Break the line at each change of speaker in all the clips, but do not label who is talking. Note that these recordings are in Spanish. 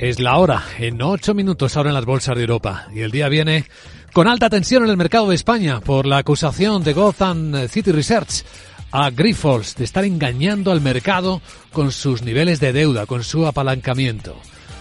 Es la hora, en ocho minutos ahora en las bolsas de Europa. Y el día viene con alta tensión en el mercado de España por la acusación de Gotham City Research a Grifols de estar engañando al mercado con sus niveles de deuda, con su apalancamiento.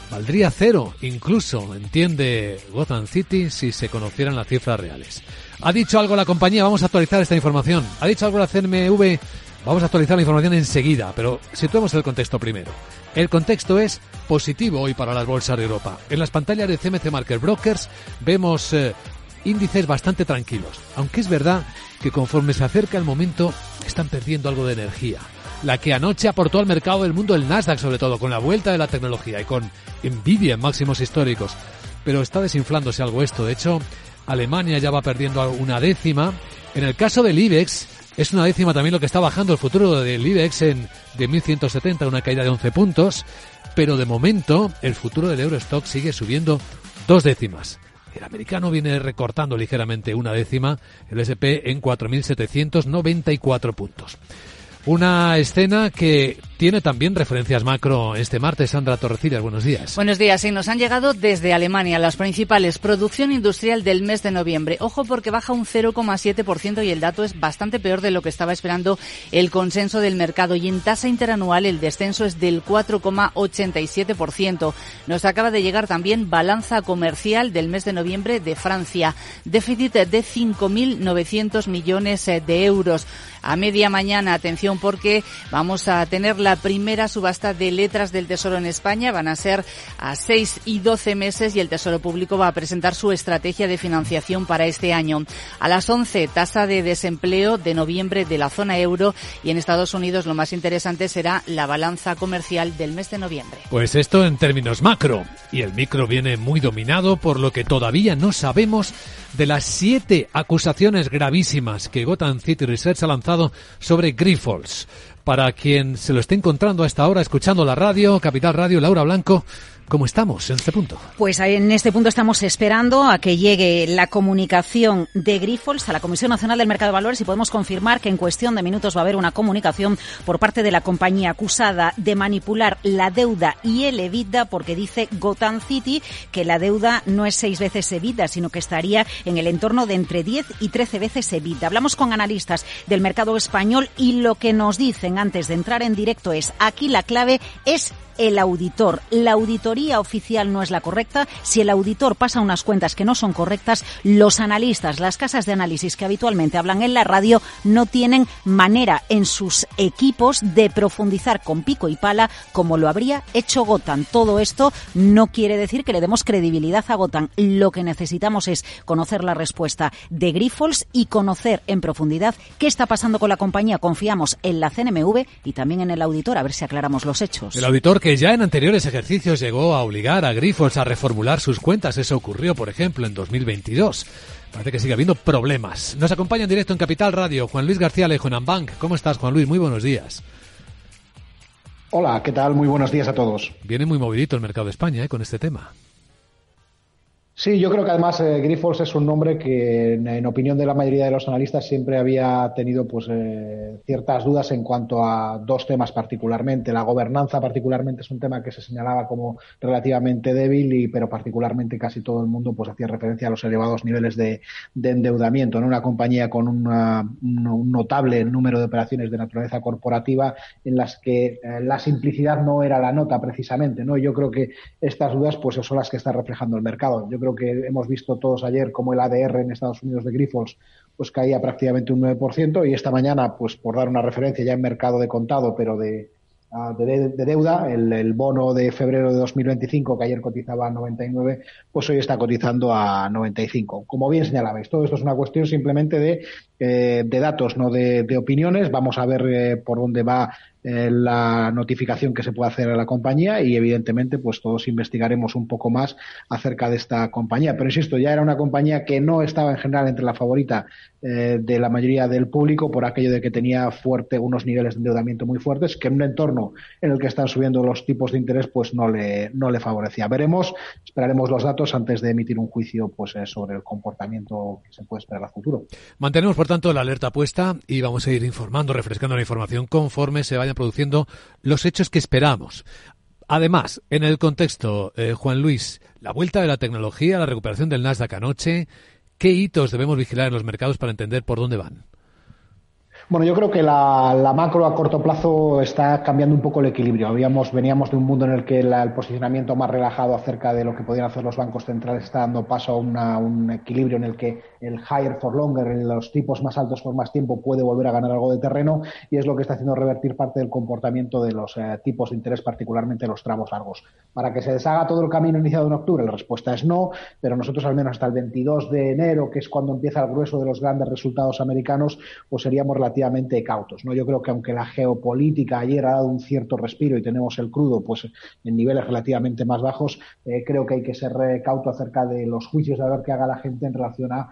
Valdría cero, incluso, entiende Gotham City, si se conocieran las cifras reales. ¿Ha dicho algo la compañía? Vamos a actualizar esta información. ¿Ha dicho algo la CNMV? Vamos a actualizar la información enseguida, pero situemos el contexto primero. El contexto es positivo hoy para las bolsas de Europa. En las pantallas de CMC Market Brokers vemos eh, índices bastante tranquilos, aunque es verdad que conforme se acerca el momento están perdiendo algo de energía. La que anoche aportó al mercado del mundo el Nasdaq, sobre todo con la vuelta de la tecnología y con envidia en máximos históricos. Pero está desinflándose algo esto. De hecho, Alemania ya va perdiendo una décima. En el caso del IBEX, es una décima también lo que está bajando el futuro del IBEX en de 1170, una caída de 11 puntos. Pero de momento, el futuro del Eurostock sigue subiendo dos décimas. El americano viene recortando ligeramente una décima, el SP en 4.794 puntos. Una escena que tiene también referencias macro este martes. Sandra Torrecillas, buenos días.
Buenos días. Sí, nos han llegado desde Alemania las principales producción industrial del mes de noviembre. Ojo porque baja un 0,7% y el dato es bastante peor de lo que estaba esperando el consenso del mercado. Y en tasa interanual el descenso es del 4,87%. Nos acaba de llegar también balanza comercial del mes de noviembre de Francia. Déficit de 5.900 millones de euros a media mañana. Atención porque vamos a tener la primera subasta de letras del Tesoro en España. Van a ser a 6 y 12 meses y el Tesoro Público va a presentar su estrategia de financiación para este año. A las 11, tasa de desempleo de noviembre de la zona euro y en Estados Unidos lo más interesante será la balanza comercial del mes de noviembre.
Pues esto en términos macro. Y el micro viene muy dominado por lo que todavía no sabemos de las siete acusaciones gravísimas que Gotham City Research ha lanzado sobre Grifols. Para quien se lo esté encontrando a esta hora escuchando la radio, Capital Radio, Laura Blanco, ¿Cómo estamos en este punto?
Pues en este punto estamos esperando a que llegue la comunicación de Grifols a la Comisión Nacional del Mercado de Valores y podemos confirmar que en cuestión de minutos va a haber una comunicación por parte de la compañía acusada de manipular la deuda y el EBITDA porque dice Gotham City que la deuda no es seis veces EBITDA, sino que estaría en el entorno de entre 10 y 13 veces EBITDA. Hablamos con analistas del mercado español y lo que nos dicen antes de entrar en directo es aquí la clave es el auditor. La auditoría oficial no es la correcta. Si el auditor pasa unas cuentas que no son correctas, los analistas, las casas de análisis que habitualmente hablan en la radio, no tienen manera en sus equipos de profundizar con pico y pala como lo habría hecho Gotan. Todo esto no quiere decir que le demos credibilidad a Gotan. Lo que necesitamos es conocer la respuesta de Grifols y conocer en profundidad qué está pasando con la compañía. Confiamos en la CNMV y también en el auditor, a ver si aclaramos los hechos.
El auditor que que ya en anteriores ejercicios llegó a obligar a Grifols a reformular sus cuentas. Eso ocurrió, por ejemplo, en 2022. Parece que sigue habiendo problemas. Nos acompaña en directo en Capital Radio Juan Luis García Alejo en Ambank. ¿Cómo estás, Juan Luis? Muy buenos días.
Hola, ¿qué tal? Muy buenos días a todos.
Viene muy movidito el mercado de España ¿eh? con este tema.
Sí, yo creo que además eh, es un nombre que, en, opinión de la mayoría de los analistas, siempre había tenido pues eh, ciertas dudas en cuanto a dos temas particularmente. La gobernanza, particularmente, es un tema que se señalaba como relativamente débil, y, pero particularmente casi todo el mundo pues hacía referencia a los elevados niveles de, endeudamiento. en Una compañía con un notable número de operaciones de naturaleza corporativa en las que eh, la simplicidad no era la nota precisamente. ¿no? Yo creo que estas dudas pues son las que está reflejando el mercado. Yo creo que hemos visto todos ayer como el ADR en Estados Unidos de Grifols pues caía prácticamente un 9% y esta mañana, pues por dar una referencia ya en mercado de contado, pero de, ah, de, deuda, el, bono de febrero de 2025, que ayer cotizaba a 99, pues hoy está cotizando a 95. Como bien señalabais, todo esto es una cuestión simplemente de, eh, de datos, no de, opiniones. Vamos a ver eh, por dónde va eh, la notificación que se puede hacer a la compañía y evidentemente pues todos investigaremos un poco más acerca de esta compañía. Pero insisto, ya era una compañía que no estaba en general entre la favorita de la mayoría del público por aquello de que tenía fuerte unos niveles de endeudamiento muy fuertes que en un entorno en el que están subiendo los tipos de interés pues no le, no le favorecía. Veremos, esperaremos los datos antes de emitir un juicio pues sobre el comportamiento que se puede esperar a futuro.
Mantenemos tanto la alerta puesta y vamos a ir informando, refrescando la información conforme se vaya produciendo los hechos que esperamos. Además, en el contexto, eh, Juan Luis, la vuelta de la tecnología, la recuperación del Nasdaq anoche, ¿qué hitos debemos vigilar en los mercados para entender por dónde van?
Bueno, yo creo que la, macro a corto plazo está cambiando un poco el equilibrio. Habíamos, veníamos de un mundo en el que el posicionamiento más relajado acerca de lo que podían hacer los bancos centrales está dando paso a un equilibrio en el que el higher for longer, los tipos más altos por más tiempo, puede volver a ganar algo de terreno y es lo que está haciendo revertir parte del comportamiento de los eh, tipos de interés, particularmente los tramos largos. Para que se deshaga todo el camino iniciado en octubre, la respuesta es no, pero nosotros al menos hasta el 22 de enero, que es cuando empieza el grueso de los grandes resultados americanos, pues seríamos relativamente cautos. ¿no? Yo creo que aunque la geopolítica ayer ha dado un cierto respiro y tenemos el crudo pues en niveles relativamente más bajos, eh, creo que hay que ser cauto acerca de los juicios de ver qué haga la gente en relación a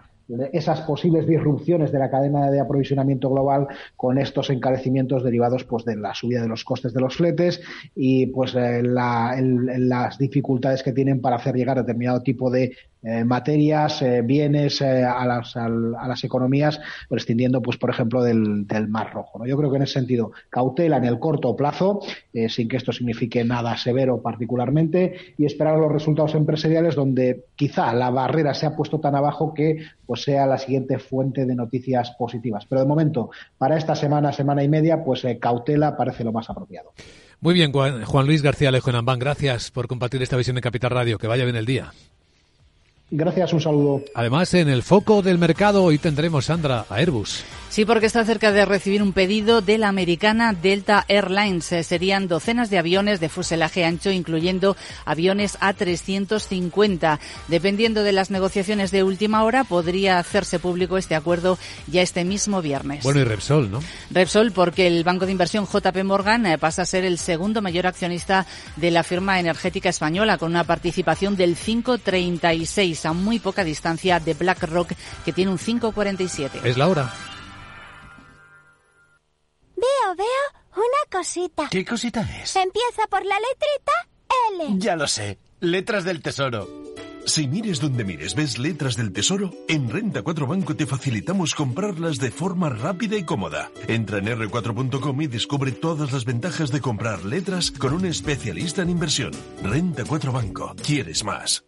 esas posibles disrupciones de la cadena de aprovisionamiento global con estos encarecimientos derivados pues de la subida de los costes de los fletes y pues eh, las dificultades que tienen para hacer llegar determinado tipo de eh, materias, eh, bienes eh, a, las, a, las economías, prescindiendo, pues, por ejemplo, del, del Mar Rojo. ¿no? Yo creo que en ese sentido, cautela en el corto plazo, sin que esto signifique nada severo particularmente, y esperar los resultados empresariales donde quizá la barrera se ha puesto tan abajo que pues sea la siguiente fuente de noticias positivas. Pero de momento, para esta semana, semana y media, pues cautela parece lo más apropiado.
Muy bien, Juan Luis García Lejo en gracias por compartir esta visión de Capital Radio. Que vaya bien el día.
Gracias, un saludo.
Además, en el foco del mercado hoy tendremos, Sandra, a Airbus.
Sí, porque está cerca de recibir un pedido de la americana Delta Airlines. Eh, serían docenas de aviones de fuselaje ancho, incluyendo aviones A350. Dependiendo de las negociaciones de última hora, podría hacerse público este acuerdo ya este mismo viernes.
Bueno, y Repsol, ¿no?
Repsol, porque el banco de inversión JP Morgan eh, pasa a ser el segundo mayor accionista de la firma energética española, con una participación del 5,36 a muy poca distancia de BlackRock, que tiene un 5,47.
Es la hora.
Veo, veo una cosita.
¿Qué cosita es?
Empieza por la letrita
L. Ya lo sé. Letras del Tesoro.
Si mires donde mires, ves letras del tesoro, en Renta 4 Banco te facilitamos comprarlas de forma rápida y cómoda. Entra en r4.com y descubre todas las ventajas de comprar letras con un especialista en inversión. Renta 4 Banco. ¿Quieres más?